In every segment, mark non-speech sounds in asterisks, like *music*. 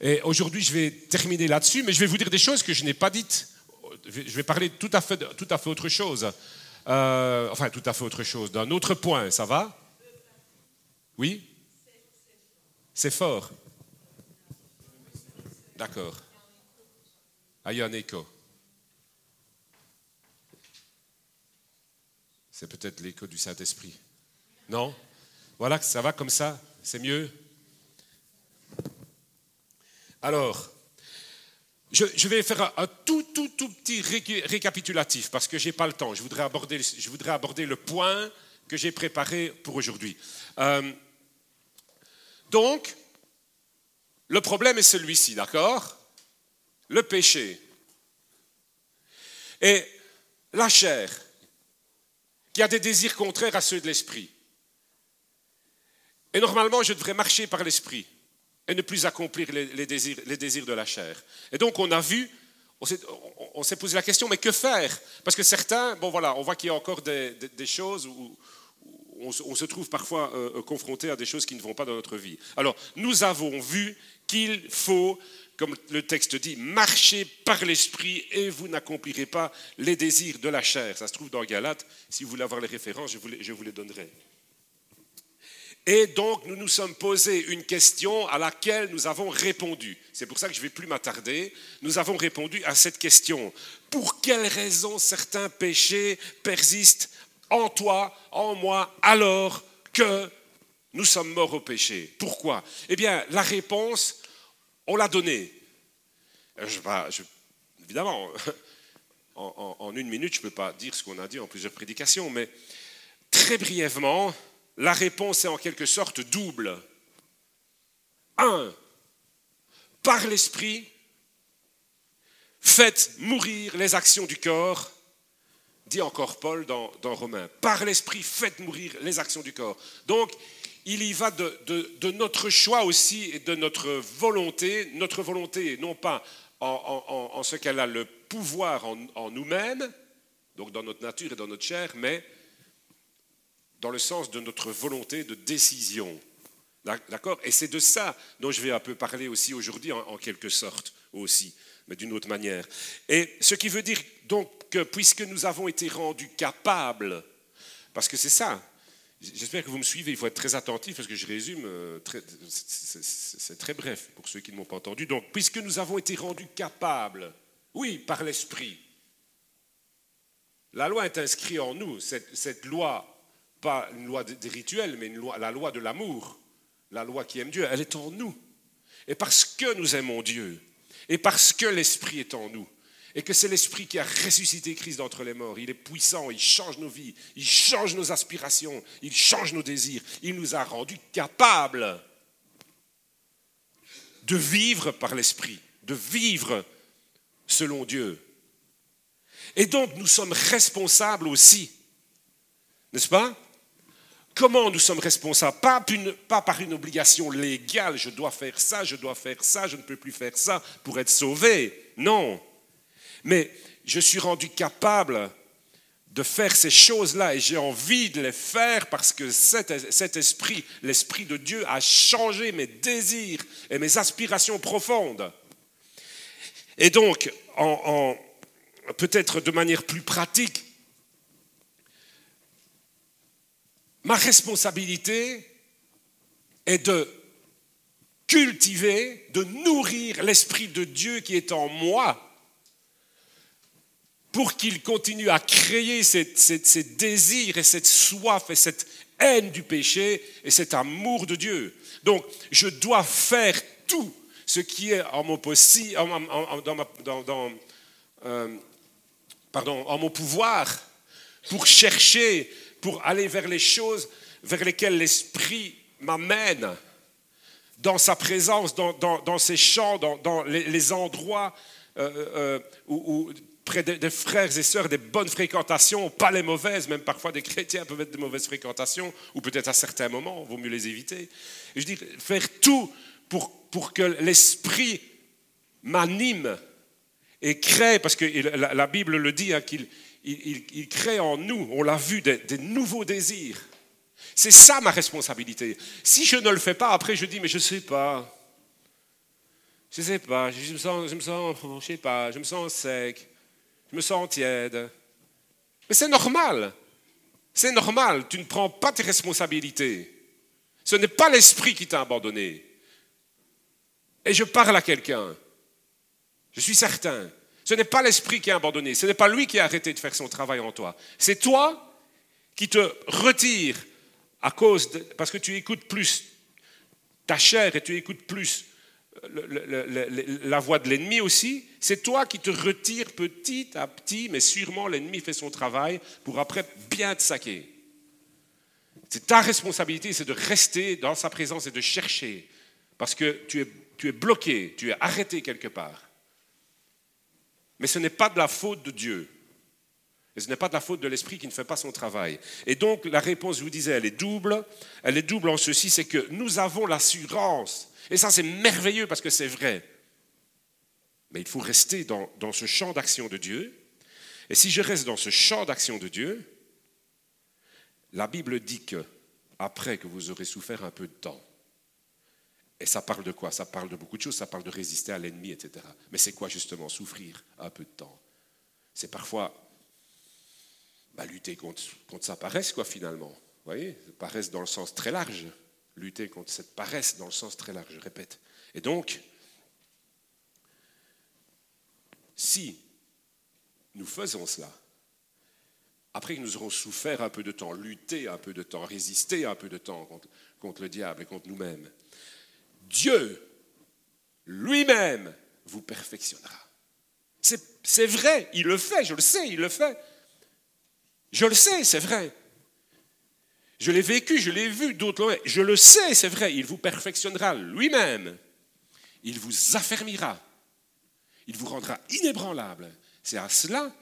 Et aujourd'hui, je vais terminer là-dessus, mais je vais vous dire des choses que je n'ai pas dites. Je vais parler tout à fait, tout à fait autre chose. Euh, enfin, tout à fait autre chose, d'un autre point, ça va? Oui? C'est fort. D'accord. Ah, il y a un écho. C'est peut-être l'écho du Saint-Esprit. Non? Voilà, ça va comme ça? C'est mieux? Alors, je, vais faire un, tout, tout, tout petit récapitulatif parce que je n'ai pas le temps. Je voudrais, aborder, le point que j'ai préparé pour aujourd'hui. Euh, donc, le problème est celui-ci, d'accord? Le péché. Et la chair, qui a des désirs contraires à ceux de l'esprit. Et normalement, je devrais marcher par l'esprit et ne plus accomplir les, désirs, de la chair. Et donc on a vu, on s'est posé la question, mais que faire? Parce que certains, bon voilà, on voit qu'il y a encore des, choses où, on, se trouve parfois euh, euh, confronté à des choses qui ne vont pas dans notre vie. Alors nous avons vu qu'il faut, comme le texte dit, marcher par l'esprit et vous n'accomplirez pas les désirs de la chair. Ça se trouve dans Galates. Si vous voulez avoir les références, je vous les donnerai. Et donc, nous nous sommes posé une question à laquelle nous avons répondu. C'est pour ça que je ne vais plus m'attarder. Nous avons répondu à cette question. Pour quelles raisons certains péchés persistent en toi, en moi, alors que nous sommes morts au péché? Pourquoi? Eh bien, la réponse, on l'a donnée. évidemment, *laughs* en, en une minute, je ne peux pas dire ce qu'on a dit en plusieurs prédications, mais très brièvement, la réponse est en quelque sorte double. Un, par l'esprit, faites mourir les actions du corps, dit encore Paul dans, Romains. Par l'esprit, faites mourir les actions du corps. Donc, il y va de, notre choix aussi et de notre volonté, notre volonté non pas en, ce qu'elle a le pouvoir en, en nous-mêmes, donc dans notre nature et dans notre chair, mais dans le sens de notre volonté de décision. D'accord? Et c'est de ça dont je vais un peu parler aussi aujourd'hui, en, quelque sorte, aussi, mais d'une autre manière. Et ce qui veut dire donc que puisque nous avons été rendus capables, parce que c'est ça, j'espère que vous me suivez, il faut être très attentif parce que je résume, euh, c'est très bref pour ceux qui ne m'ont pas entendu. Donc, puisque nous avons été rendus capables, oui, par l'Esprit, la loi est inscrite en nous, cette, cette loi pas une loi des rituels, mais la loi de l'amour, la loi qui aime Dieu, elle est en nous. Et parce que nous aimons Dieu, et parce que l'Esprit est en nous, et que c'est l'Esprit qui a ressuscité Christ d'entre les morts, il est puissant, il change nos vies, il change nos aspirations, il change nos désirs, il nous a rendus capables de vivre par l'Esprit, de vivre selon Dieu. Et donc nous sommes responsables aussi, n'est-ce pas? Comment nous sommes responsables? Pas, par une obligation légale, je dois faire ça, je dois faire ça, je ne peux plus faire ça pour être sauvé. Non. Mais je suis rendu capable de faire ces choses-là et j'ai envie de les faire parce que cet, esprit, l'esprit de Dieu, a changé mes désirs et mes aspirations profondes. Et donc, peut-être de manière plus pratique, Ma responsabilité est de cultiver, de nourrir l'Esprit de Dieu qui est en moi pour qu'il continue à créer ces, désirs et cette soif et cette haine du péché et cet amour de Dieu. Donc, je dois faire tout ce qui est en mon, en mon pouvoir pour chercher pour aller vers les choses vers lesquelles l'Esprit m'amène, dans sa présence, dans, ses chants, dans, les, endroits euh, euh, où, près des, frères et sœurs, des bonnes fréquentations, pas les mauvaises, même parfois des chrétiens peuvent être de mauvaises fréquentations, ou peut-être à certains moments, vaut mieux les éviter. je dis, faire tout pour, pour que l'Esprit m'anime et crée, parce que la, Bible le dit, hein, qu'il il, crée en nous, on l'a vu, des, nouveaux désirs. C'est ça ma responsabilité. Si je ne le fais pas, après je dis, mais je ne sais pas. Je sais pas, je me sens, je me sens, je sais pas, je me sens sec, je me sens tiède. Mais c'est normal. C'est normal, tu ne prends pas tes responsabilités. Ce n'est pas l'esprit qui t'a abandonné. Et je parle à quelqu'un. Je suis certain. Ce n'est pas l'esprit qui a abandonné. Ce n'est pas lui qui a arrêté de faire son travail en toi. C'est toi qui te retires à cause parce que tu écoutes plus ta chair et tu écoutes plus la voix de l'ennemi aussi, c'est toi qui te retires petit à petit, mais sûrement l'ennemi fait son travail pour après bien te saquer. C'est ta responsabilité, c'est de rester dans sa présence et de chercher, parce que tu es bloqué, tu es arrêté quelque part. Mais ce n'est pas de la faute de Dieu. Et ce n'est pas de la faute de l'esprit qui ne fait pas son travail. Et donc la réponse, je vous disais, elle est double. Elle est double en ceci, c'est que nous avons l'assurance et ça, c'est merveilleux parce que c'est vrai. Mais il faut rester dans, ce champ d'action de Dieu. Et si je reste dans ce champ d'action de Dieu, la Bible dit que après que vous aurez souffert un peu de temps, et ça parle de quoi? Ça parle de beaucoup de choses, ça parle de résister à l'ennemi, etc. Mais c'est quoi justement souffrir un peu de temps? C'est parfois bah, lutter contre, contre sa paresse, quoi, finalement. Vous voyez? Paresse dans le sens très large lutter contre cette paresse dans le sens très large, je répète. Et donc, si nous faisons cela, après que nous aurons souffert un peu de temps, lutté un peu de temps, résisté un peu de temps contre, contre le diable et contre nous-mêmes, Dieu lui-même vous perfectionnera. C'est vrai, il le fait, je le sais, il le fait. Je le sais, c'est vrai. Je l'ai vécu, je l'ai vu d'autres Je le sais, c'est vrai, il vous perfectionnera lui-même. Il vous affermira. Il vous rendra inébranlable. C'est à cela,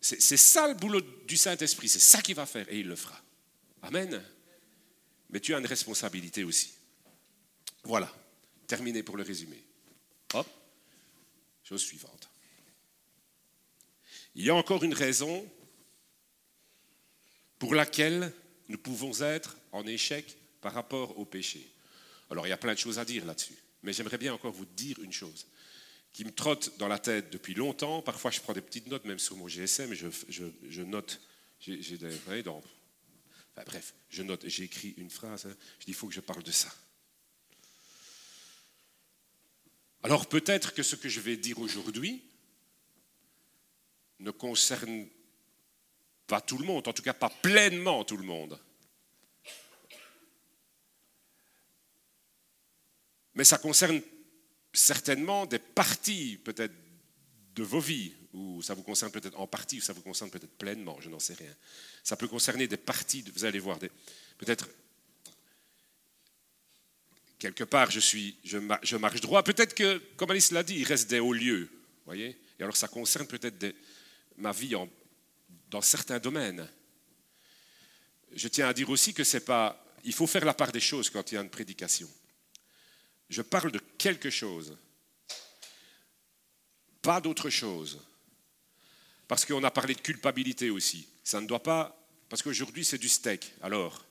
c'est ça le boulot du Saint-Esprit, c'est ça qu'il va faire et il le fera. Amen. Mais tu as une responsabilité aussi. Voilà, terminé pour le résumé. Hop, chose suivante. Il y a encore une raison pour laquelle nous pouvons être en échec par rapport au péché. Alors il y a plein de choses à dire là-dessus, mais j'aimerais bien encore vous dire une chose qui me trotte dans la tête depuis longtemps. Parfois je prends des petites notes, même sur mon GSM, je, je, note, j'ai des, bref, je note, j'ai écrit une phrase, hein. je dis il faut que je parle de ça. Alors peut-être que ce que je vais dire aujourd'hui ne concerne pas tout le monde, en tout cas pas pleinement tout le monde. Mais ça concerne certainement des parties peut-être de vos vies, ou ça vous concerne peut-être en partie, ou ça vous concerne peut-être pleinement, je n'en sais rien. Ça peut concerner des parties, vous allez voir, peut-être quelque part je, suis, je, je marche droit, peut-être que, comme Alice l'a dit, il reste des hauts lieux, voyez Et alors ça concerne peut-être ma vie dans certains domaines. Je tiens à dire aussi que c'est pas. Il faut faire la part des choses quand il y a une prédication. Je parle de quelque chose, pas d'autre chose. Parce qu'on a parlé de culpabilité aussi. Ça ne doit pas. Parce qu'aujourd'hui, c'est du steak. Alors,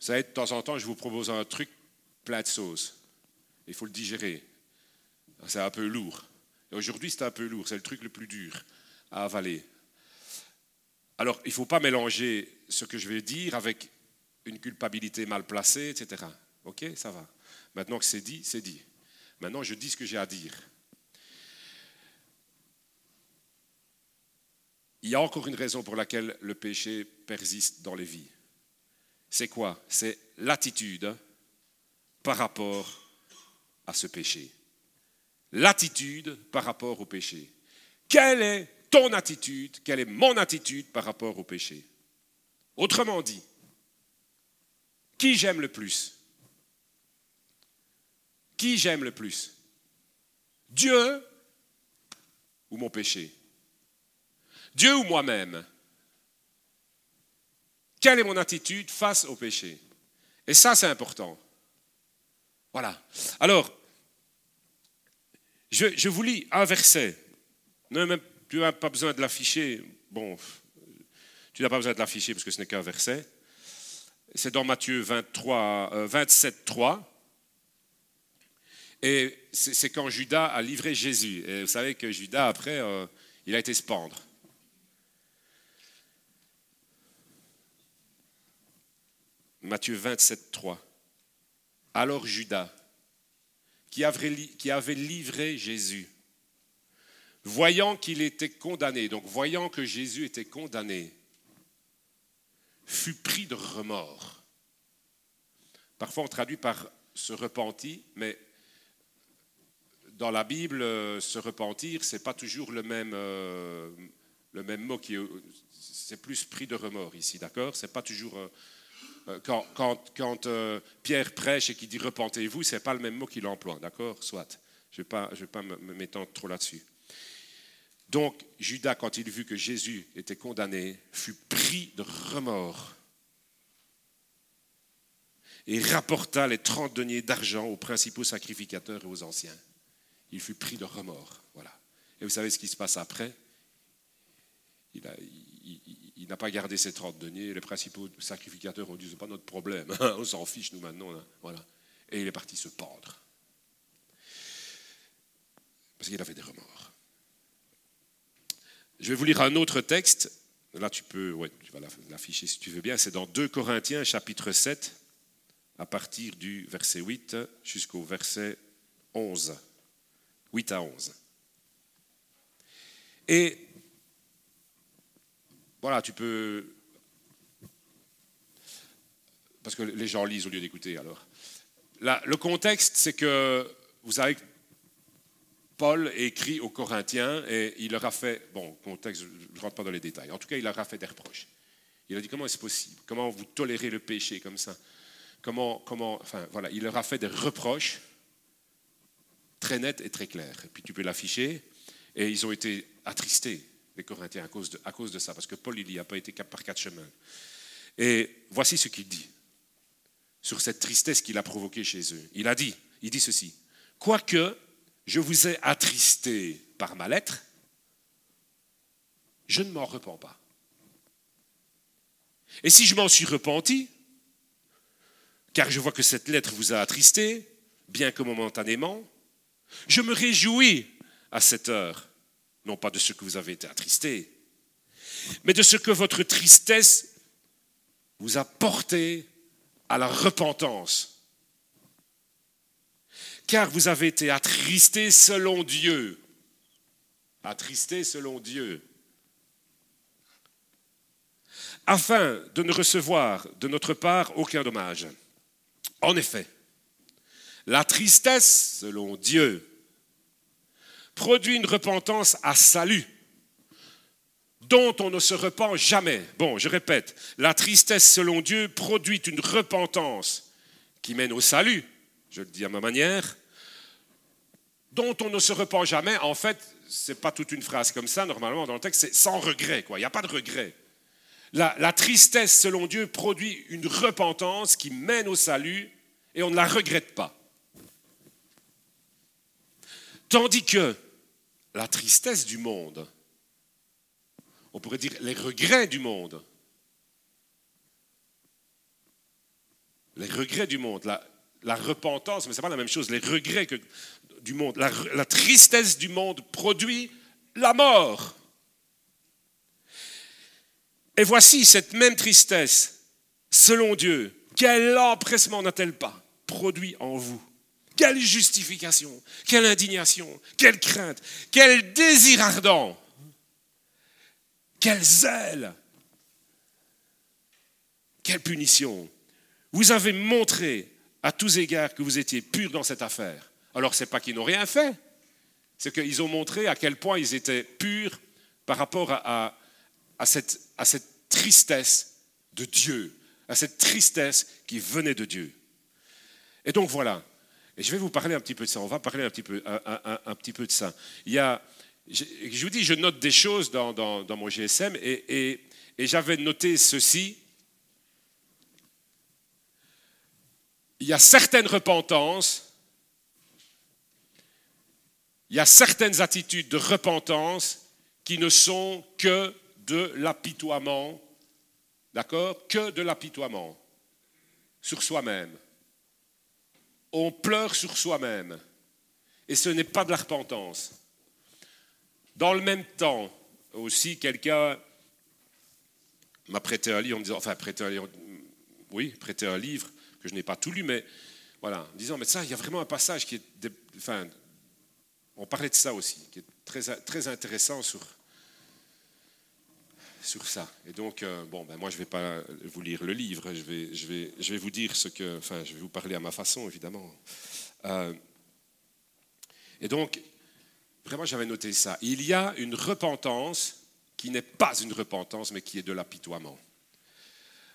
ça va être de temps en temps, je vous propose un truc plein de sauce. Il faut le digérer. C'est un peu lourd. aujourd'hui, c'est un peu lourd. C'est le truc le plus dur à avaler. Alors, il ne faut pas mélanger ce que je vais dire avec une culpabilité mal placée, etc. OK, ça va. Maintenant que c'est dit, c'est dit. Maintenant, je dis ce que j'ai à dire. Il y a encore une raison pour laquelle le péché persiste dans les vies. C'est quoi? C'est l'attitude par rapport à ce péché. L'attitude par rapport au péché. Quelle est ton attitude, quelle est mon attitude par rapport au péché? Autrement dit, qui j'aime le plus? Qui j'aime le plus? Dieu ou mon péché? Dieu ou moi-même? Quelle est mon attitude face au péché? Et ça, c'est important. Voilà. Alors, je, vous lis un verset. Même tu n'as pas besoin de l'afficher. Bon, tu n'as pas besoin de l'afficher parce que ce n'est qu'un verset. C'est dans Matthieu 23, 27, 3. Et c'est quand Judas a livré Jésus. Et vous savez que Judas, après, euh, il a été se pendre. Matthieu 27, 3. Alors Judas, qui avait livré Jésus, voyant qu'il était condamné, donc voyant que Jésus était condamné, fut pris de remords. Parfois on traduit par se repentit, mais dans la Bible, se repentir, ce n'est pas toujours le même, euh, mot qui c'est plus pris de remords ici, d'accord? C'est pas toujours euh, euh, quand, quand Pierre prêche et qu'il dit repentez-vous, c'est pas le même mot qu'il emploie, d'accord? Soit. Je ne vais pas, je vais pas m'étendre trop là-dessus. Donc Judas, quand il vit que Jésus était condamné, fut pris de remords et rapporta les trente deniers d'argent aux principaux sacrificateurs et aux anciens. Il fut pris de remords. Voilà. Et vous savez ce qui se passe après? Il n'a pas gardé ses trente deniers. Les principaux sacrificateurs ont dit c'est pas notre problème. On s'en fiche nous maintenant. Voilà. Et il est parti se pendre. Parce qu'il avait des remords. Je vais vous lire un autre texte. Là, tu peux, ouais, tu vas l'afficher si tu veux bien. C'est dans 2 Corinthiens, chapitre 7, à partir du verset 8 jusqu'au verset 11. 8 à 11. Et voilà, tu peux... Parce que les gens lisent au lieu d'écouter alors. le contexte, c'est que vous savez Paul écrit aux Corinthiens et il leur a fait, bon, contexte, je ne rentre pas dans les détails, en tout cas, il leur a fait des reproches. Il a dit comment est-ce possible? Comment vous tolérez le péché comme ça? Comment, comment, enfin voilà, il leur a fait des reproches très nets et très clairs. Et puis tu peux l'afficher. Et ils ont été attristés, les Corinthiens, à cause de, ça, parce que Paul, il n'y a pas été par quatre chemins. Et voici ce qu'il dit sur cette tristesse qu'il a provoquée chez eux. Il a dit, il dit ceci, quoique je vous ai attristé par ma lettre, je ne m'en repens pas. Et si je m'en suis repenti, car je vois que cette lettre vous a attristé, bien que momentanément, je me réjouis à cette heure, non pas de ce que vous avez été attristé, mais de ce que votre tristesse vous a porté à la repentance car vous avez été attristés selon Dieu. Attristés selon Dieu. Afin de ne recevoir de notre part aucun dommage. En effet, la tristesse selon Dieu produit une repentance à salut dont on ne se repent jamais. Bon, je répète, la tristesse selon Dieu produit une repentance qui mène au salut, je le dis à ma manière, dont on ne se repent jamais. En fait, ce n'est pas toute une phrase comme ça, normalement, dans le texte, c'est sans regret, quoi. Il n'y a pas de regret. La, tristesse, selon Dieu, produit une repentance qui mène au salut et on ne la regrette pas. Tandis que la tristesse du monde, on pourrait dire les regrets du monde, les regrets du monde, la, repentance, mais ce n'est pas la même chose, les regrets du monde, la tristesse du monde produit la mort. Et voici cette même tristesse, selon Dieu, quel empressement n'a-t-elle pas produit en vous? Quelle justification, quelle indignation, quelle crainte, quel désir ardent, quel zèle, quelle punition. Vous avez montré à tous égards que vous étiez pur dans cette affaire. Alors ce n'est pas qu'ils n'ont rien fait, c'est qu'ils ont montré à quel point ils étaient purs par rapport à, à cette tristesse de Dieu, à cette tristesse qui venait de Dieu. Et donc voilà. Et je vais vous parler un petit peu de ça. On va parler un petit peu, de ça. Il y a, je, vous dis, je note des choses dans, mon GSM et j'avais noté ceci il y a certaines repentances, il y a certaines attitudes de repentance qui ne sont que de l'apitoiement, d'accord? Que de l'apitoiement sur soi-même. On pleure sur soi-même. Et ce n'est pas de la repentance. Dans le même temps, aussi, quelqu'un m'a prêté un livre enfin, prêté un livre, oui, prêté un livre que je n'ai pas tout lu, mais voilà, en disant, mais ça, il y a vraiment un passage qui est, enfin, on parlait de ça aussi, qui est très, très intéressant sur, sur ça. Et donc, euh, bon, ben moi, je ne vais pas vous lire le livre, je vais, je, vais, je vais vous dire ce que, enfin, je vais vous parler à ma façon, évidemment. Euh, et donc, vraiment, j'avais noté ça. Il y a une repentance qui n'est pas une repentance, mais qui est de l'apitoiement.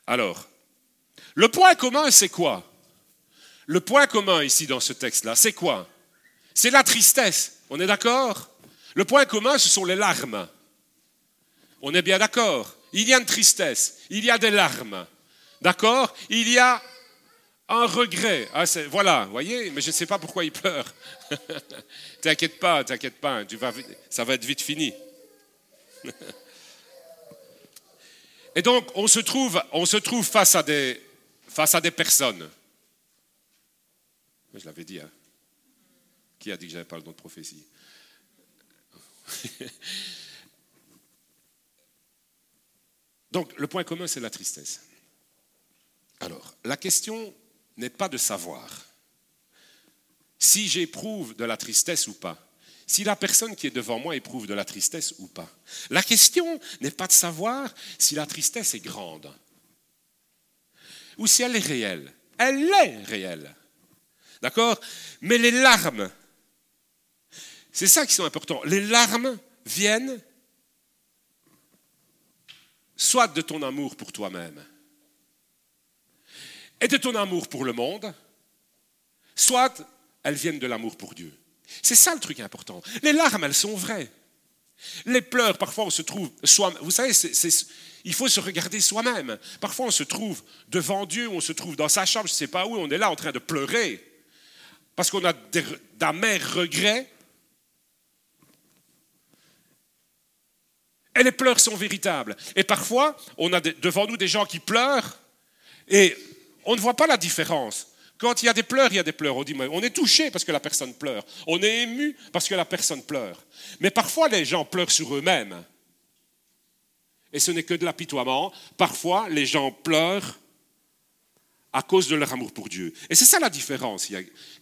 Alors, le point commun, c'est quoi? Le point commun ici dans ce texte-là, c'est quoi? C'est la tristesse. On est d'accord? Le point commun, ce sont les larmes. On est bien d'accord Il y a une tristesse, il y a des larmes. D'accord? Il y a un regret. Ah, voilà, vous voyez, mais je ne sais pas pourquoi il pleure. *laughs* t'inquiète pas, t'inquiète pas, ça va être vite fini. *laughs* Et donc, on se trouve, on se trouve face, à des, face à des personnes. Je l'avais dit, hein. Qui a dit que j'avais pas le don de prophétie? *laughs* Donc, le point commun, c'est la tristesse. Alors, la question n'est pas de savoir si j'éprouve de la tristesse ou pas, si la personne qui est devant moi éprouve de la tristesse ou pas. La question n'est pas de savoir si la tristesse est grande ou si elle est réelle. Elle est réelle. D'accord? Mais les larmes, c'est ça qui sont importants. Les larmes viennent soit de ton amour pour toi-même et de ton amour pour le monde, soit elles viennent de l'amour pour Dieu. C'est ça le truc important. Les larmes, elles sont vraies. Les pleurs, parfois on se trouve Vous savez, il faut se regarder soi-même. Parfois on se trouve devant Dieu, on se trouve dans sa chambre, je ne sais pas où, on est là en train de pleurer parce qu'on a d'amers regrets Et les pleurs sont véritables. Et parfois, on a devant nous des gens qui pleurent et on ne voit pas la différence. Quand il y a des pleurs, il y a des pleurs. On on est touché parce que la personne pleure. On est ému parce que la personne pleure. Mais parfois, les gens pleurent sur eux-mêmes. Et ce n'est que de l'apitoiement. Parfois, les gens pleurent à cause de leur amour pour Dieu. Et c'est ça la différence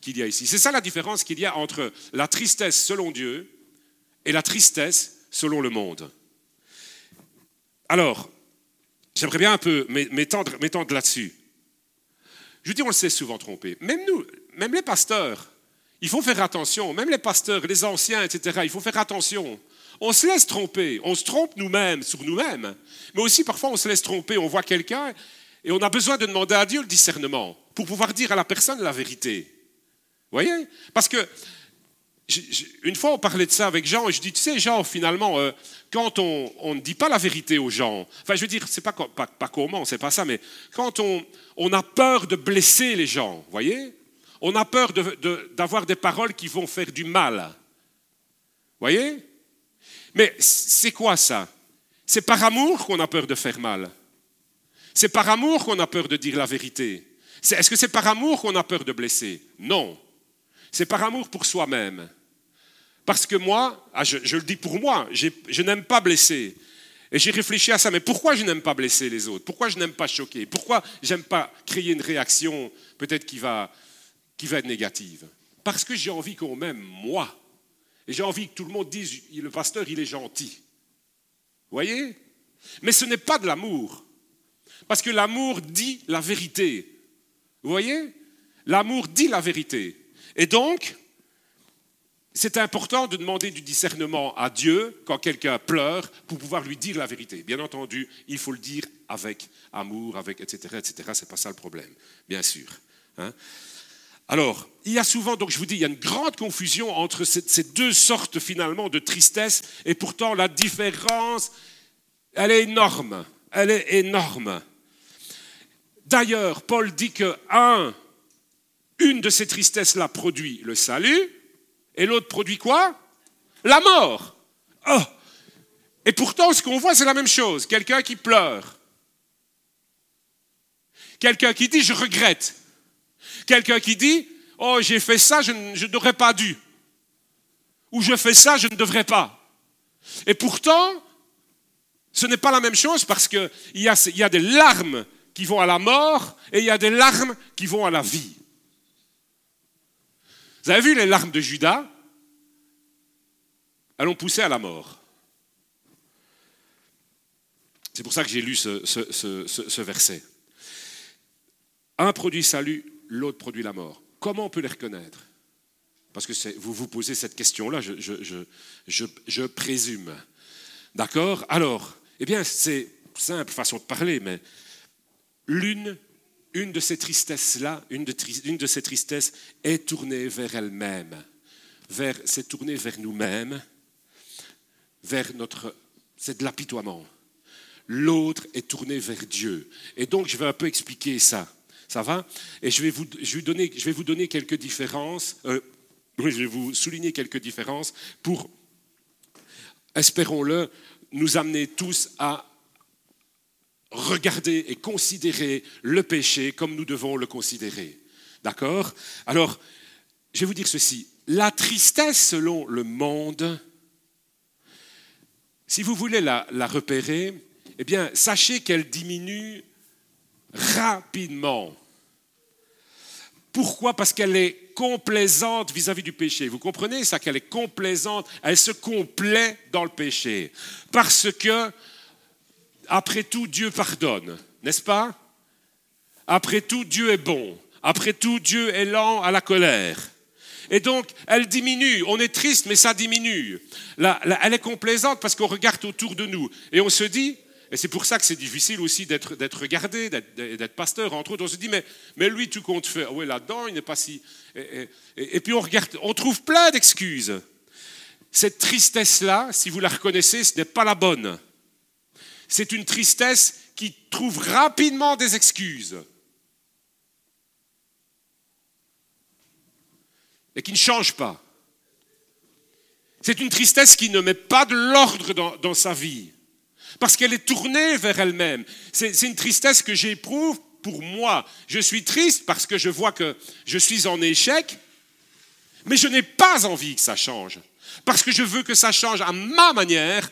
qu'il y a ici. C'est ça la différence qu'il y a entre la tristesse selon Dieu et la tristesse selon le monde. Alors, j'aimerais bien un peu m'étendre, là-dessus. Je dis, on le sait souvent tromper. Même nous, même les pasteurs, il faut faire attention. Même les pasteurs, les anciens, etc., il faut faire attention. On se laisse tromper. On se trompe nous-mêmes sur nous-mêmes. Mais aussi, parfois, on se laisse tromper. On voit quelqu'un et on a besoin de demander à Dieu le discernement pour pouvoir dire à la personne la vérité. Vous voyez? Parce que une fois, on parlait de ça avec Jean, et je dis, tu sais, Jean, finalement, euh, quand on, ne dit pas la vérité aux gens, enfin, je veux dire, c'est pas, pas, pas comment, c'est pas ça, mais quand on, on, a peur de blesser les gens, voyez? On a peur d'avoir des paroles qui vont faire du mal. Voyez? Mais c'est quoi ça? C'est par amour qu'on a peur de faire mal. C'est par amour qu'on a peur de dire la vérité. Est-ce que c'est par amour qu'on a peur de blesser? Non. C'est par amour pour soi-même. Parce que moi, ah, je, le dis pour moi, je n'aime pas blesser. Et j'ai réfléchi à ça, mais pourquoi je n'aime pas blesser les autres? Pourquoi je n'aime pas choquer? Pourquoi je n'aime pas créer une réaction peut-être qui va, qui va être négative? Parce que j'ai envie qu'on m'aime moi. Et j'ai envie que tout le monde dise, le pasteur, il est gentil. Vous voyez? Mais ce n'est pas de l'amour. Parce que l'amour dit la vérité. Vous voyez? L'amour dit la vérité. Et donc, c'est important de demander du discernement à Dieu quand quelqu'un pleure pour pouvoir lui dire la vérité. Bien entendu, il faut le dire avec amour, avec etc. etc. C'est pas ça le problème, bien sûr. Hein. Alors, il y a souvent, donc je vous dis, il y a une grande confusion entre ces deux sortes finalement de tristesse, et pourtant la différence, elle est énorme. Elle est énorme. D'ailleurs, Paul dit que un, une de ces tristesses-là produit le salut, et l'autre produit quoi La mort. Oh. Et pourtant, ce qu'on voit, c'est la même chose. Quelqu'un qui pleure. Quelqu'un qui dit, je regrette. Quelqu'un qui dit, oh, j'ai fait ça, je, n'aurais pas dû. ou je fais ça, je ne devrais pas. Et pourtant, ce n'est pas la même chose parce qu'il y y a des larmes qui vont à la mort et il y a des larmes qui vont à la vie. Vous avez vu les larmes de Judas? Elles ont poussé à la mort. C'est pour ça que j'ai lu ce, verset. Un produit salut, l'autre produit la mort. Comment on peut les reconnaître? Parce que vous vous posez cette question-là, je, présume. D'accord? Alors, eh bien, c'est simple façon de parler, mais l'une, une de ces tristesses-là, une, ces tristesses est tournée vers elle-même, vers, c'est tournée vers nous-mêmes, vers notre, c'est de l'apitoiement. L'autre est tourné vers Dieu. Et donc, je vais un peu expliquer ça. Ça va? Et je vais, vous, je, donner, vais vous donner quelques différences. Euh, je vais vous souligner quelques différences pour, espérons-le, nous amener tous à regarder et considérer le péché comme nous devons le considérer. D'accord? Alors, je vais vous dire ceci. La tristesse selon le monde, si vous voulez la, repérer, eh bien, sachez qu'elle diminue rapidement. Pourquoi? Parce qu'elle est complaisante vis-à-vis du péché. Vous comprenez ça qu'elle est complaisante, elle se complaît dans le péché. Parce que, après tout, Dieu pardonne, n'est-ce pas? Après tout, Dieu est bon. Après tout, Dieu est lent à la colère. Et donc, elle diminue. On est triste, mais ça diminue. elle est complaisante parce qu'on regarde autour de nous et on se dit, et c'est pour ça que c'est difficile aussi d'être, regardé, d'être, pasteur, entre autres. On se dit, mais, mais lui, tu comptes faire. Oui, là-dedans, il n'est pas si. Et, puis on regarde, on trouve plein d'excuses. Cette tristesse-là, si vous la reconnaissez, ce n'est pas la bonne. C'est une tristesse qui trouve rapidement des excuses. Et qui ne change pas. C'est une tristesse qui ne met pas de l'ordre dans, sa vie parce qu'elle est tournée vers elle-même. C'est une tristesse que j'éprouve pour moi. Je suis triste parce que je vois que je suis en échec, mais je n'ai pas envie que ça change. Parce que je veux que ça change à ma manière,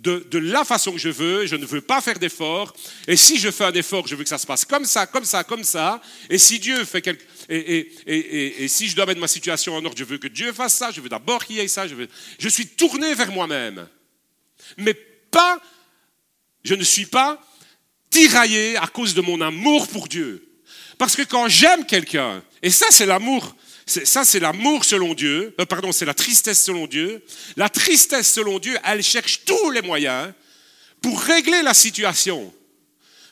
de, la façon que je veux, je ne veux pas faire d'effort. Et si je fais un effort, je veux que ça se passe comme ça, comme ça, comme ça. Et si Dieu fait quelque... Et, et, si je dois mettre ma situation en ordre, je veux que Dieu fasse ça, je veux d'abord qu'il y ait ça. Je, veux... je suis tourné vers moi-même. Mais pas je ne suis pas tiraillé à cause de mon amour pour Dieu. Parce que quand j'aime quelqu'un, et ça c'est l'amour, ça c'est l'amour selon Dieu, euh, pardon, c'est la tristesse selon Dieu, la tristesse selon Dieu, elle cherche tous les moyens pour régler la situation,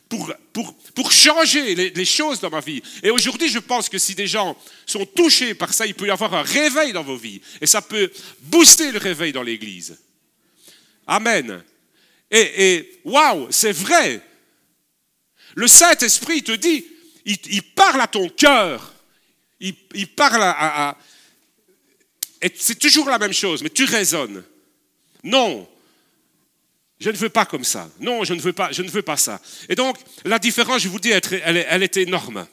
pour, pour, pour changer les, choses dans ma vie. Et aujourd'hui, je pense que si des gens sont touchés par ça, il peut y avoir un réveil dans vos vies. Et ça peut booster le réveil dans l'Église. Amen. Et, waouh, c'est vrai. Le Saint-Esprit te dit, il, parle à ton cœur. Il, parle à, et c'est toujours la même chose, mais tu raisonnes. Non, je ne veux pas comme ça. Non, je ne veux pas, je ne veux pas ça. Et donc, la différence, je vous dis, elle, elle est énorme.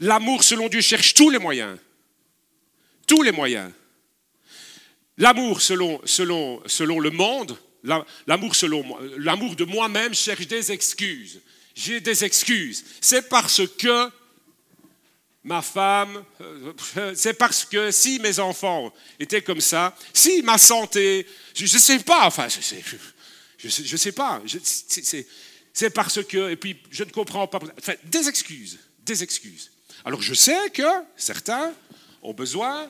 L'amour selon Dieu cherche tous les moyens. Tous les moyens. L'amour selon, selon, selon le monde, L'amour selon l'amour de moi-même cherche des excuses. J'ai des excuses. C'est parce que ma femme, euh, *laughs* c'est parce que si mes enfants étaient comme ça, si ma santé, je ne sais pas, enfin, je ne sais, pas, c'est parce que, et puis je ne comprends pas, enfin, des excuses, des excuses. Alors je sais que certains ont besoin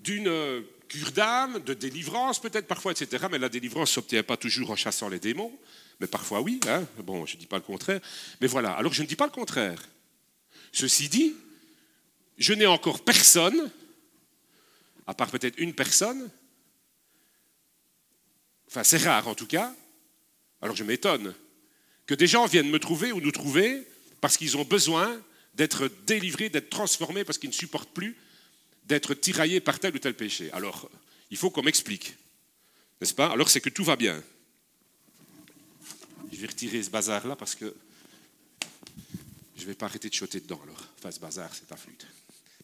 d'une cure d'âme, de délivrance peut-être parfois, etc. Mais la délivrance s'obtient pas toujours en chassant les démons, mais parfois oui. Hein. Bon, je ne dis pas le contraire. Mais voilà, alors je ne dis pas le contraire. Ceci dit, je n'ai encore personne, à part peut-être une personne, enfin c'est rare en tout cas, alors je m'étonne, que des gens viennent me trouver ou nous trouver parce qu'ils ont besoin d'être délivrés, d'être transformés, parce qu'ils ne supportent plus d'être tiraillé par tel ou tel péché. Alors, il faut qu'on m'explique. N'est-ce pas? Alors, c'est que tout va bien. Je vais retirer ce bazar-là parce que je ne vais pas arrêter de choter dedans. Alors, enfin, ce bazar, c'est ta flûte.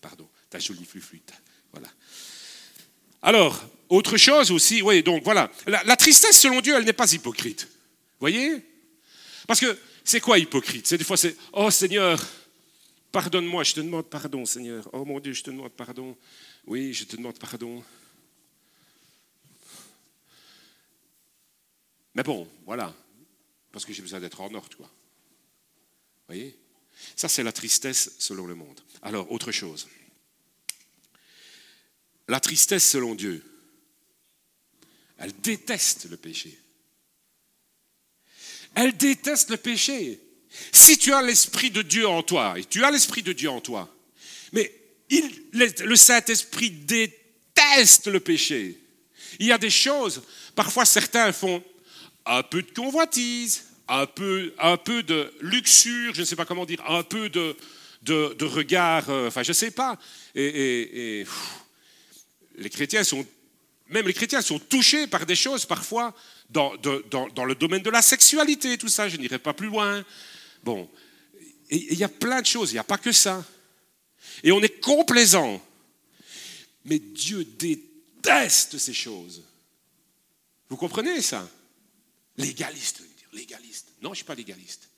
Pardon, ta jolie flûte. Voilà. Alors, autre chose aussi, oui, donc voilà. La, tristesse, selon Dieu, elle n'est pas hypocrite. Voyez? Parce que c'est quoi hypocrite? C'est des fois, c'est Oh Seigneur, pardonne-moi, je te demande pardon, Seigneur. Oh mon Dieu, je te demande pardon. Oui, je te demande pardon. Mais bon, voilà, parce que j'ai besoin d'être en ordre, quoi. Voyez? Ça, c'est la tristesse selon le monde. Alors, autre chose. La tristesse selon Dieu, elle déteste le péché. Elle déteste le péché. Si tu as l'Esprit de Dieu en toi, et tu as l'Esprit de Dieu en toi, mais il, le Saint-Esprit déteste le péché. Il y a des choses, parfois certains font un peu de convoitise, un peu, un peu de luxure, je ne sais pas comment dire, un peu de, de, regard, euh, enfin je ne sais pas. Et, les chrétiens sont, même les chrétiens sont touchés par des choses parfois dans, dans, le domaine de la sexualité, tout ça, je n'irai pas plus loin. Bon, il y a plein de choses, il n'y a pas que ça. Et on est complaisant. Mais Dieu déteste ces choses. Vous comprenez ça? Légaliste, légaliste. Non, je ne suis pas légaliste.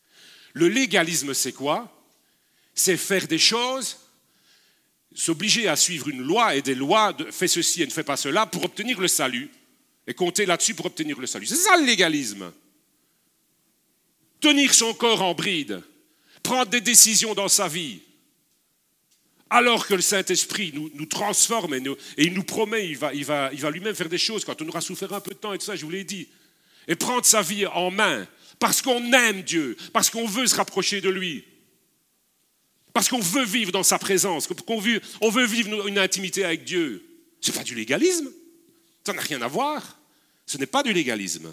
Le légalisme, c'est quoi? C'est faire des choses, s'obliger à suivre une loi et des lois, de, fais ceci et ne fais pas cela pour obtenir le salut et compter là-dessus pour obtenir le salut. C'est ça le légalisme. Tenir son corps en bride, prendre des décisions dans sa vie, alors que le Saint-Esprit nous, transforme et, il nous promet, il va, il va, il va lui-même faire des choses quand on aura souffert un peu de temps et tout ça, je vous l'ai dit, et prendre sa vie en main, parce qu'on aime Dieu, parce qu'on veut se rapprocher de lui, parce qu'on veut vivre dans sa présence, qu'on veut, on veut vivre une intimité avec Dieu. Ce n'est pas du légalisme. Ça n'a rien à voir. Ce n'est pas du légalisme.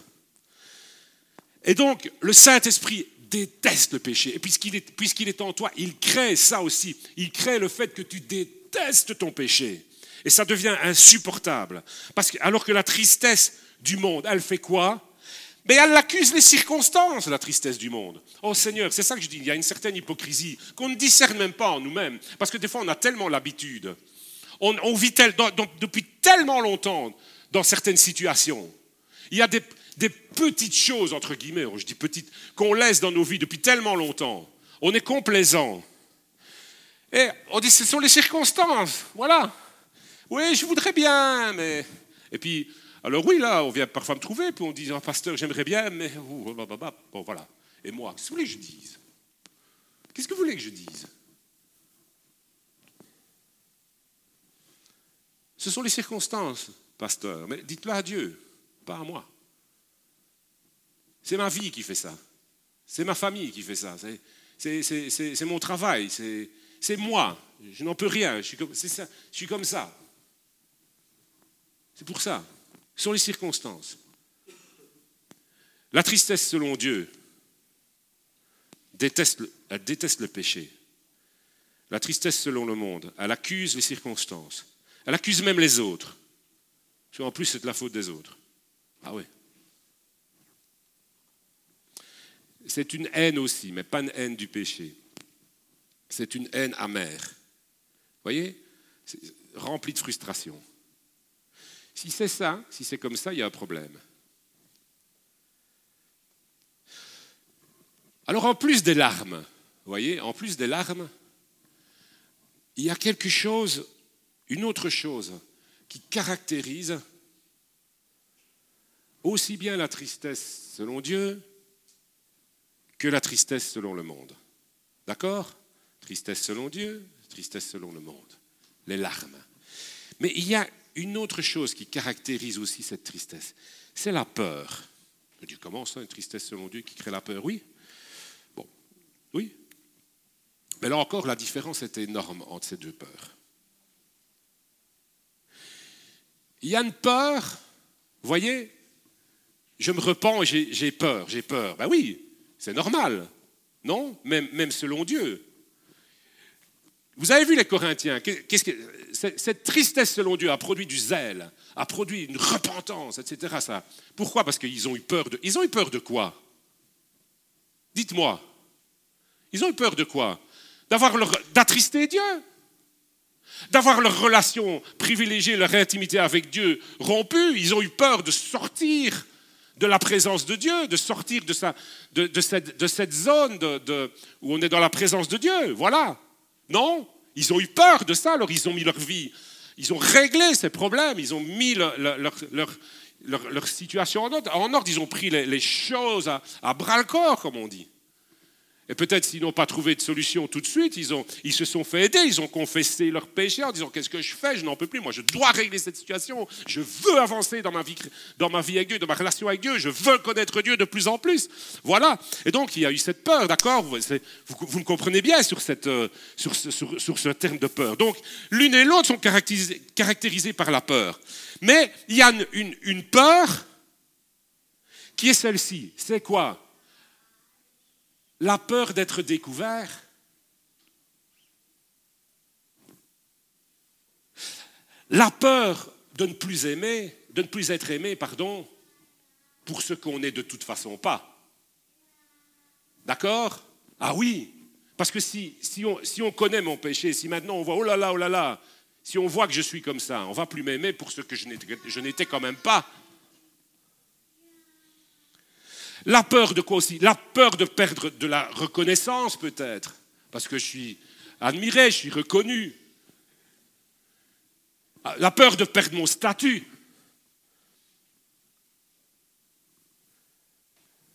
Et donc, le Saint-Esprit déteste le péché. Et puisqu'il est, puisqu'il est en toi, il crée ça aussi. Il crée le fait que tu détestes ton péché. Et ça devient insupportable. Parce que, alors que la tristesse du monde, elle fait quoi? Mais elle accuse les circonstances, la tristesse du monde. Oh Seigneur, c'est ça que je dis, il y a une certaine hypocrisie qu'on ne discerne même pas en nous-mêmes. Parce que des fois, on a tellement l'habitude. On, vit depuis tellement longtemps dans certaines situations. Il y a des, petites choses, entre guillemets, je dis petites, qu'on laisse dans nos vies depuis tellement longtemps. On est complaisant. Et on dit, ce sont les circonstances. Voilà. Oui, je voudrais bien, mais... Et puis, alors oui, là, on vient parfois me trouver, puis on dit, oh, pasteur, j'aimerais bien, mais... Bon, voilà. Et moi, qu'est-ce que vous voulez que je dise? Qu'est-ce que vous voulez que je dise? Ce sont les circonstances, pasteur. Mais dites-le à Dieu, pas à moi. C'est ma vie qui fait ça. C'est ma famille qui fait ça. C'est mon travail. C'est moi. Je n'en peux rien. Je suis comme ça. C'est pour ça. Sont les circonstances. La tristesse selon Dieu déteste, elle déteste le péché. La tristesse selon le monde, elle accuse les circonstances. Elle accuse même les autres. En plus, c'est de la faute des autres. Ah oui. C'est une haine aussi, mais pas une haine du péché. C'est une haine amère. Vous voyez? Remplie de frustration. Si c'est ça, si c'est comme ça, il y a un problème. Alors en plus des larmes, vous voyez, en plus des larmes, il y a quelque chose, une autre chose qui caractérise aussi bien la tristesse selon Dieu que la tristesse selon le monde. D'accord? Tristesse selon Dieu, tristesse selon le monde. Les larmes. Mais il y a une autre chose qui caractérise aussi cette tristesse. C'est la peur. Dieu comment ça, une tristesse selon Dieu qui crée la peur Oui. Bon, oui. Mais là encore, la différence est énorme entre ces deux peurs. Il y a une peur, vous voyez, je me repens et j'ai peur, j'ai peur. Ben oui, c'est normal, non? Même selon Dieu. Vous avez vu les Corinthiens, qu'est-ce que, cette tristesse selon Dieu a produit du zèle, a produit une repentance, etc. Ça. Pourquoi? Parce qu'ils ont eu peur de. Ils ont eu peur de quoi? Dites-moi. Ils ont eu peur de quoi? D'avoir d'attrister Dieu? d'avoir leur relation privilégiée, leur intimité avec Dieu rompue? Ils ont eu peur de sortir de la présence de Dieu, de sortir de, cette, zone où on est dans la présence de Dieu. Voilà. Non, ils ont eu peur de ça, alors ils ont mis leur vie, ils ont réglé ces problèmes, ils ont mis leur, situation en ordre. Ils ont pris les, choses à, à bras-le-corps, comme on dit. Et peut-être s'ils n'ont pas trouvé de solution tout de suite, ils, se sont fait aider, ils ont confessé leurs péchés en disant qu'est-ce que je fais, je n'en peux plus, moi je dois régler cette situation, je veux avancer dans ma vie, dans ma vie avec Dieu, dans ma relation avec Dieu, je veux connaître Dieu de plus en plus. Voilà. Et donc il y a eu cette peur, d'accord? Vous, vous, me comprenez bien euh, sur, ce, terme de peur. Donc l'une et l'autre sont caractérisées, par la peur. Mais il y a une peur qui est celle-ci. C'est quoi? La peur d'être découvert, la peur de ne plus aimer, de ne plus être aimé, pardon, pour ce qu'on n'est de toute façon pas. D'accord? Ah oui, parce que si, on, si, on, connaît mon péché, si maintenant on voit, oh là là, oh là là, si on voit que je suis comme ça, on va plus m'aimer pour ce que je n'étais quand même pas. La peur de quoi aussi? La peur de perdre de la reconnaissance peut-être, parce que je suis admiré, je suis reconnu. La peur de perdre mon statut.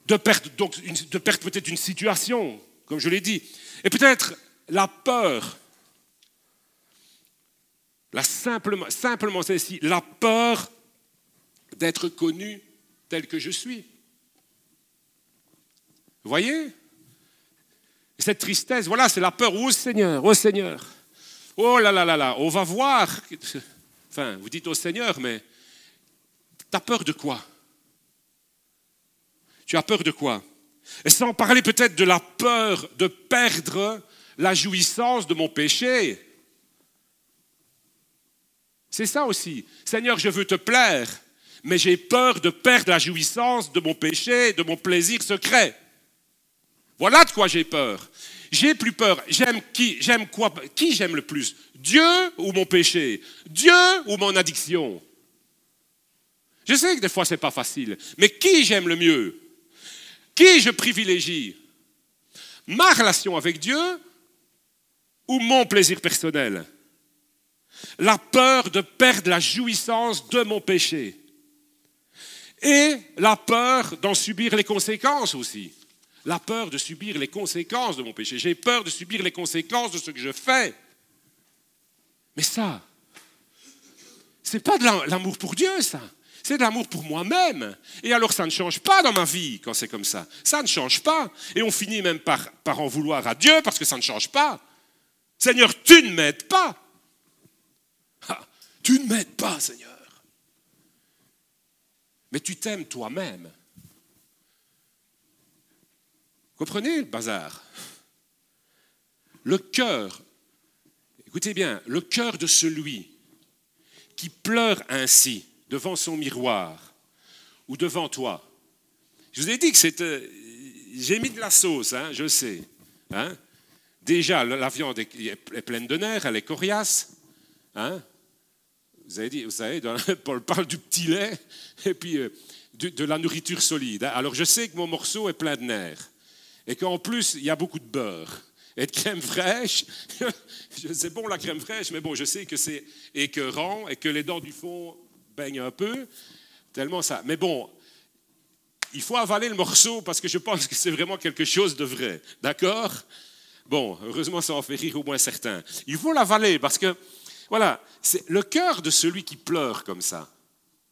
De perdre, peut-être une situation, comme je l'ai dit. Et peut-être la peur, simplement, simplement celle-ci, la peur d'être connu tel que je suis. Voyez? Cette tristesse, voilà, c'est la peur. Oh Seigneur, oh Seigneur. Oh là là là là, on va voir. Enfin, vous dites au Seigneur, mais tu as peur de quoi? Tu as peur de quoi? Et sans parler peut-être de la peur de perdre la jouissance de mon péché. C'est ça aussi. Seigneur, je veux te plaire, mais j'ai peur de perdre la jouissance de mon péché, de mon plaisir secret. Voilà de quoi j'ai peur. J'ai plus peur. J'aime qui J'aime quoi Qui j'aime le plus? Dieu ou mon péché? Dieu ou mon addiction? Je sais que des fois c'est pas facile, mais qui j'aime le mieux? Qui je privilégie? Ma relation avec Dieu ou mon plaisir personnel? La peur de perdre la jouissance de mon péché. Et la peur d'en subir les conséquences aussi la peur de subir les conséquences de mon péché. J'ai peur de subir les conséquences de ce que je fais. Mais ça, c'est pas de l'amour pour Dieu, ça. C'est de l'amour pour moi-même. Et alors ça ne change pas dans ma vie quand c'est comme ça. Ça ne change pas. Et on finit même par, en vouloir à Dieu parce que ça ne change pas. Seigneur, tu ne m'aides pas. Ah, tu ne m'aides pas, Seigneur. Mais tu t'aimes toi-même. Comprenez le bazar? Le cœur, écoutez bien, le cœur de celui qui pleure ainsi devant son miroir ou devant toi. Je vous ai dit que c'était. J'ai mis de la sauce, hein, je sais. Hein. Déjà, la viande est pleine de nerfs, elle est coriace. Hein. Vous avez dit, vous savez, Paul parle du petit lait et puis euh, de, la nourriture solide. Alors je sais que mon morceau est plein de nerfs et qu'en plus, il y a beaucoup de beurre et de crème fraîche. *laughs* c'est bon la crème fraîche, mais bon, je sais que c'est écœurant et que les dents du fond baignent un peu, tellement ça. Mais bon, il faut avaler le morceau parce que je pense que c'est vraiment quelque chose de vrai. D'accord? Bon, heureusement, ça en fait rire au moins certains. Il faut l'avaler parce que, voilà, c'est le cœur de celui qui pleure comme ça.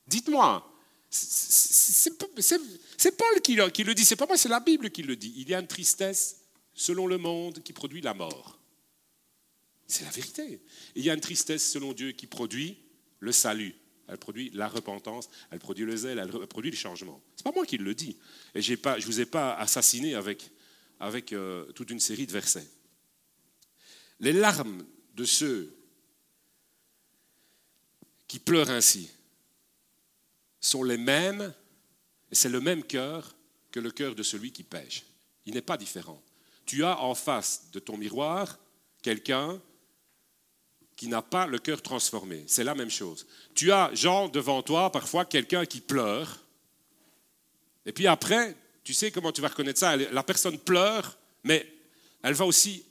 Dites-moi, c'est Paul qui, le dit, c'est pas moi, c'est la Bible qui le dit. Il y a une tristesse selon le monde qui produit la mort. C'est la vérité. il y a une tristesse selon Dieu qui produit le salut. Elle produit la repentance, elle produit le zèle, elle produit le changement. C'est pas moi qui le dis. Et je ne vous ai pas assassiné avec, avec euh, toute une série de versets. Les larmes de ceux qui pleurent ainsi, sont les mêmes, et c'est le même cœur que le cœur de celui qui pêche. Il n'est pas différent. Tu as en face de ton miroir quelqu'un qui n'a pas le cœur transformé. C'est la même chose. Tu as, Jean, devant toi, parfois quelqu'un qui pleure. Et puis après, tu sais comment tu vas reconnaître ça. La personne pleure, mais elle va aussi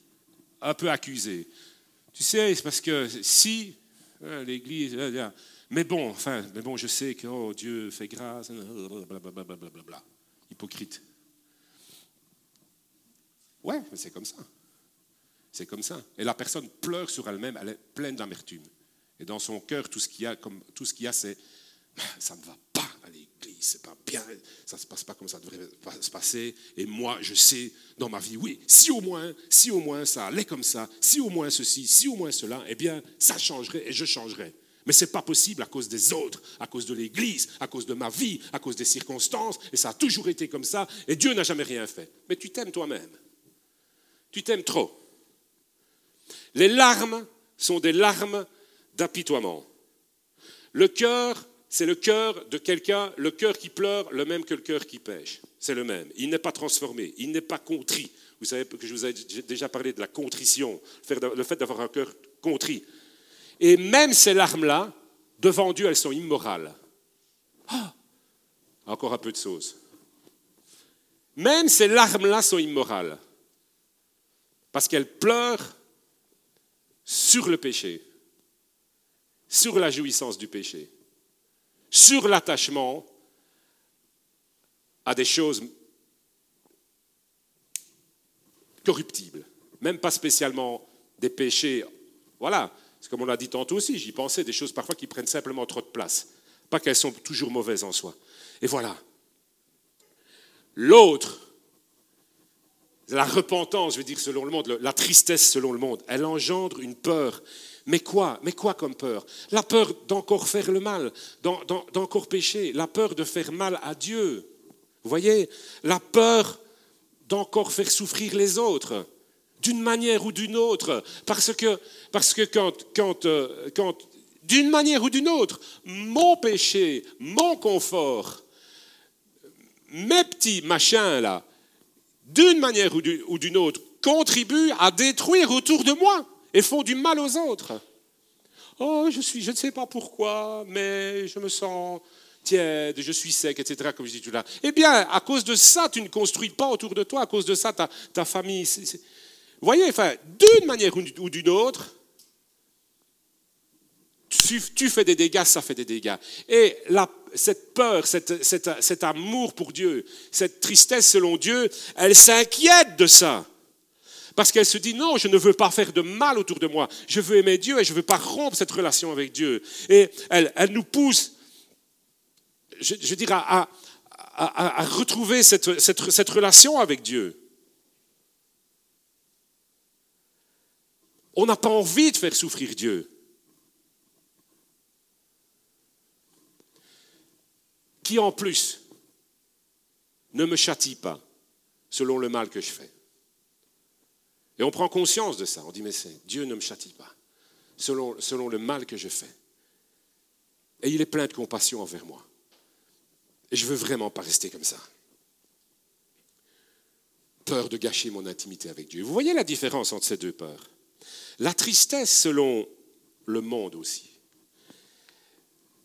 un peu accuser. Tu sais, c'est parce que si euh, l'Église, euh, mais bon, enfin, mais bon, je sais que oh, Dieu fait grâce, blablabla. Hypocrite. Ouais, mais c'est comme ça. C'est comme ça. Et la personne pleure sur elle-même, elle est pleine d'amertume. Et dans son cœur, tout ce qu'il y a, comme, tout ce qu'il y a, c'est ça ne va pas à l'église, c'est pas bien, ça ne se passe pas comme ça devrait se passer. Et moi, je sais dans ma vie, oui, si au moins, si au moins ça allait comme ça, si au moins ceci, si au moins cela, eh bien, ça changerait et je changerais. Mais ce n'est pas possible à cause des autres, à cause de l'Église, à cause de ma vie, à cause des circonstances, et ça a toujours été comme ça, et Dieu n'a jamais rien fait. Mais tu t'aimes toi-même. Tu t'aimes trop. Les larmes sont des larmes d'apitoiement. Le cœur, c'est le cœur de quelqu'un, le cœur qui pleure, le même que le cœur qui pêche. C'est le même. Il n'est pas transformé, il n'est pas contrit. Vous savez que je vous ai déjà parlé de la contrition, le fait d'avoir un cœur contrit. Et même ces larmes-là, devant Dieu, elles sont immorales. Ah, encore un peu de sauce. Même ces larmes-là sont immorales. Parce qu'elles pleurent sur le péché, sur la jouissance du péché, sur l'attachement à des choses corruptibles, même pas spécialement des péchés. Voilà, c'est comme on l'a dit tantôt aussi, j'y pensais, des choses parfois qui prennent simplement trop de place, pas qu'elles sont toujours mauvaises en soi. Et voilà. L'autre, la repentance, je veux dire, selon le monde, la tristesse selon le monde, elle engendre une peur. Mais quoi Mais quoi comme peur? La peur d'encore faire le mal, d'encore pécher, la peur de faire mal à Dieu. Vous voyez? La peur d'encore faire souffrir les autres, d'une manière ou d'une autre. Parce que, euh, quand d'une manière ou d'une autre, mon péché, mon confort, mes petits machins là, d'une manière ou d'une autre, contribuent à détruire autour de moi et font du mal aux autres. Oh, je suis, je ne sais pas pourquoi, mais je me sens tiède, je suis sec, etc., comme je dis là. Eh bien, à cause de ça, tu ne construis pas autour de toi, à cause de ça, ta, ta famille. Voyez, enfin, d'une manière ou d'une autre, tu, fais des dégâts, ça fait des dégâts. Et la, cette peur, cet amour pour Dieu, cette tristesse selon Dieu, elle s'inquiète de ça. Parce qu'elle se dit, non, je ne veux pas faire de mal autour de moi. Je veux aimer Dieu et je ne veux pas rompre cette relation avec Dieu. Et elle, elle nous pousse, je, je dirais, à, retrouver cette relation avec Dieu. On n'a pas envie de faire souffrir Dieu. qui en plus ne me châtie pas selon le mal que je fais. Et on prend conscience de ça. On dit, mais c'est Dieu ne me châtie pas selon, le mal que je fais. Et il est plein de compassion envers moi. Et je veux vraiment pas rester comme ça. Peur de gâcher mon intimité avec Dieu. Vous voyez la différence entre ces deux peurs? La tristesse selon le monde aussi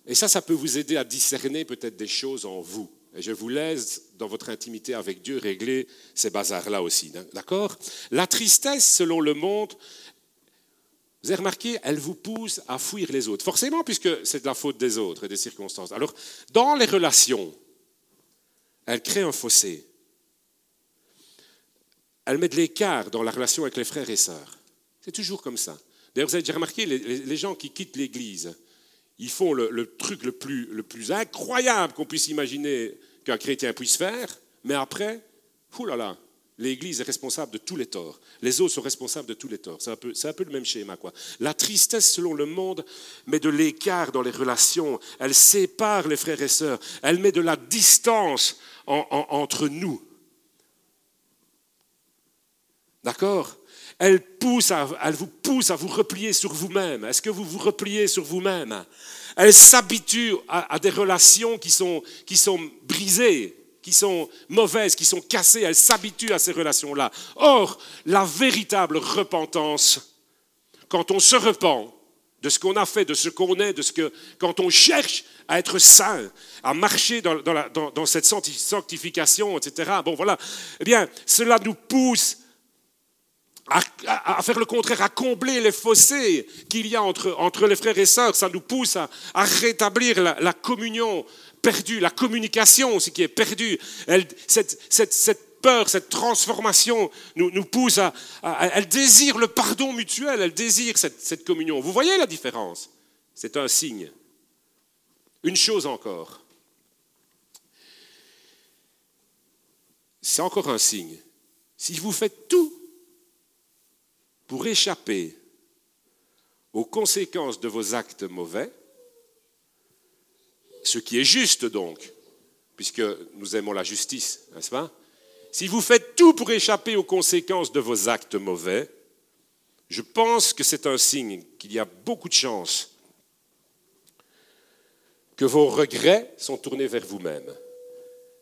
et ça, ça peut vous aider à discerner peut-être des choses en vous. Et je vous laisse, dans votre intimité avec Dieu, régler ces bazars-là aussi. D'accord? La tristesse, selon le monde, vous avez remarqué, elle vous pousse à fuir les autres. Forcément, puisque c'est de la faute des autres et des circonstances. Alors, dans les relations, elle crée un fossé. Elle met de l'écart dans la relation avec les frères et sœurs. C'est toujours comme ça. D'ailleurs, vous avez déjà remarqué, les gens qui quittent l'Église, ils font le, truc le plus, le plus incroyable qu'on puisse imaginer qu'un chrétien puisse faire, mais après, oulala, l'Église est responsable de tous les torts. Les autres sont responsables de tous les torts. C'est un peu, le même schéma. La tristesse selon le monde met de l'écart dans les relations. Elle sépare les frères et sœurs. Elle met de la distance entre nous. D'accord? Elle, pousse elle vous pousse à vous replier sur vous-même. Est-ce que vous vous repliez sur vous-même? Elle s'habitue à, des relations qui sont, qui sont brisées, qui sont mauvaises, qui sont cassées. Elle s'habitue à ces relations-là. Or, la véritable repentance, quand on se repent, de ce qu'on a fait, de ce qu'on est, de ce que quand on cherche à être saint, à marcher dans, dans cette sanctification, etc. Bon, voilà. Eh bien, cela nous pousse à, faire le contraire, à combler les fossés qu'il y a entre, entre les frères et sœurs. Ça nous pousse à, rétablir la, communion perdue, la communication, ce qui est perdu. cette, cette, peur, cette transformation nous, nous pousse à, Elle désire le pardon mutuel, elle désire cette, cette communion. Vous voyez la différence? C'est un signe. Une chose encore. C'est encore un signe. Si vous faites tout pour échapper aux conséquences de vos actes mauvais, ce qui est juste donc, puisque nous aimons la justice, n'est-ce pas? Si vous faites tout pour échapper aux conséquences de vos actes mauvais, je pense que c'est un signe qu'il y a beaucoup de chances que vos regrets sont tournés vers vous-même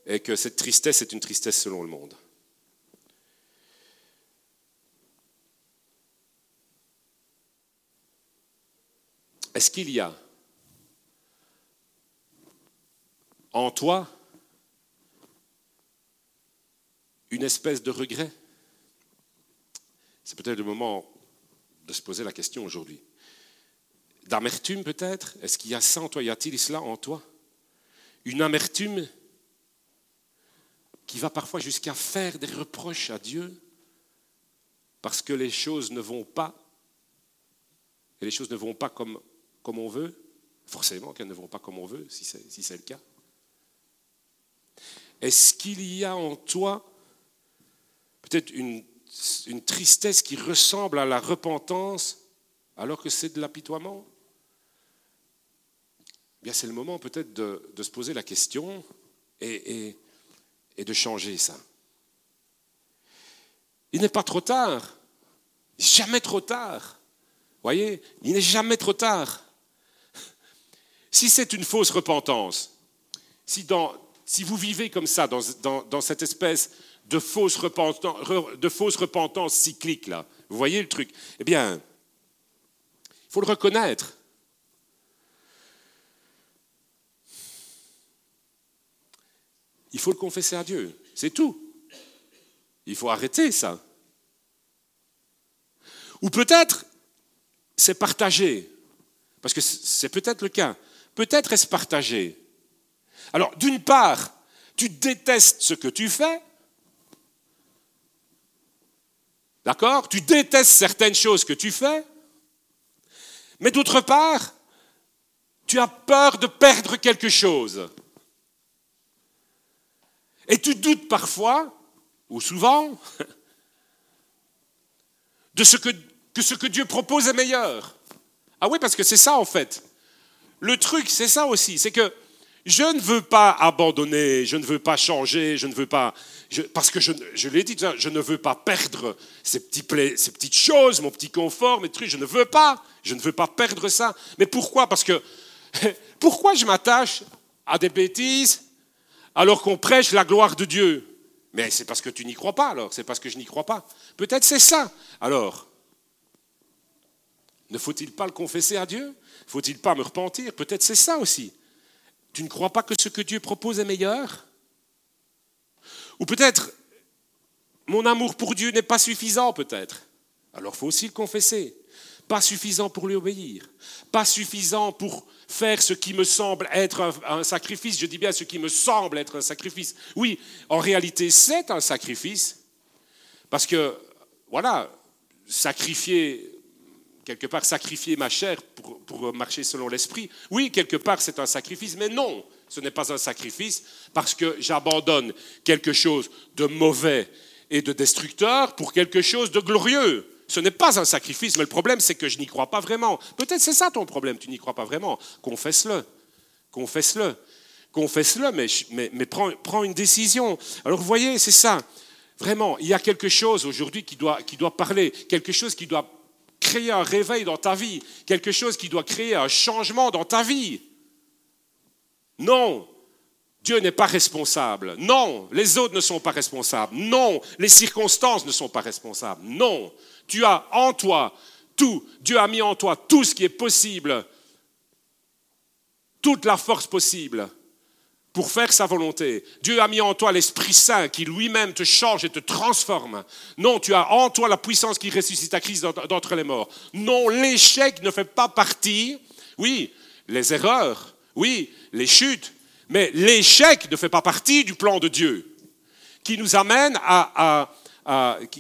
et que cette tristesse est une tristesse selon le monde. Est-ce qu'il y a en toi une espèce de regret? C'est peut-être le moment de se poser la question aujourd'hui. D'amertume peut-être? Est-ce qu'il y a ça en toi Y a-t-il cela en toi? Une amertume qui va parfois jusqu'à faire des reproches à Dieu parce que les choses ne vont pas et les choses ne vont pas comme comme on veut, forcément qu'elles ne vont pas comme on veut, si c'est le cas. Est-ce qu'il y a en toi peut-être une, tristesse qui ressemble à la repentance alors que c'est de l'apitoiement? Bien, c'est le moment peut-être de, se poser la question et, et de changer ça. Il n'est pas trop tard. Jamais trop tard. Voyez, il n'est jamais trop tard. Si c'est une fausse repentance, si, vous vivez comme ça, dans, cette espèce de fausse, repentance, de fausse repentance cyclique, là, vous voyez le truc? Eh bien, il faut le reconnaître. Il faut le confesser à Dieu, c'est tout. Il faut arrêter ça. Ou peut-être c'est partagé, parce que c'est peut-être le cas. Peut-être est-ce partagé. Alors, d'une part, tu détestes ce que tu fais. D'accord? Tu détestes certaines choses que tu fais. Mais d'autre part, tu as peur de perdre quelque chose. Et tu doutes parfois, ou souvent, *laughs* de ce que, que ce que Dieu propose est meilleur. Ah oui, parce que c'est ça en fait le truc, c'est ça aussi, c'est que je ne veux pas abandonner, je ne veux pas changer, je ne veux pas, parce que je, l'ai dit, je ne veux pas perdre ces, ces petites choses, mon petit confort, mes trucs, je ne veux pas, je ne veux pas perdre ça. Mais pourquoi? Parce que *laughs* pourquoi je m'attache à des bêtises alors qu'on prêche la gloire de Dieu? Mais c'est parce que tu n'y crois pas alors, c'est parce que je n'y crois pas. Peut-être c'est ça. Alors, ne faut-il pas le confesser à Dieu? Faut-il pas me repentir? Peut-être c'est ça aussi. Tu ne crois pas que ce que Dieu propose est meilleur? Ou peut-être mon amour pour Dieu n'est pas suffisant peut-être? Alors faut aussi le confesser. Pas suffisant pour lui obéir. Pas suffisant pour faire ce qui me semble être un, un, sacrifice. Je dis bien ce qui me semble être un sacrifice. Oui, en réalité c'est un sacrifice. Parce que, voilà, sacrifier quelque part sacrifier ma chair pour, marcher selon l'esprit. Oui, quelque part c'est un sacrifice, mais non, ce n'est pas un sacrifice parce que j'abandonne quelque chose de mauvais et de destructeur pour quelque chose de glorieux. Ce n'est pas un sacrifice, mais le problème c'est que je n'y crois pas vraiment. Peut-être c'est ça ton problème, tu n'y crois pas vraiment. Confesse-le, confesse-le, confesse-le, mais, mais, prends, prends une décision. Alors vous voyez, c'est ça. Vraiment, il y a quelque chose aujourd'hui qui doit, qui doit parler, quelque chose qui doit créer un réveil dans ta vie, quelque chose qui doit créer un changement dans ta vie. Non, Dieu n'est pas responsable. Non, les autres ne sont pas responsables. Non, les circonstances ne sont pas responsables. Non, tu as en toi Tout. Dieu a mis en toi tout ce qui est possible, toute la force possible pour faire sa volonté. Dieu a mis en toi l'Esprit Saint qui lui-même te change et te transforme. Non, tu as en toi la puissance qui ressuscite à Christ d'entre les morts. Non, l'échec ne fait pas partie, oui, les erreurs, oui, les chutes, mais l'échec ne fait pas partie du plan de Dieu qui nous amène à,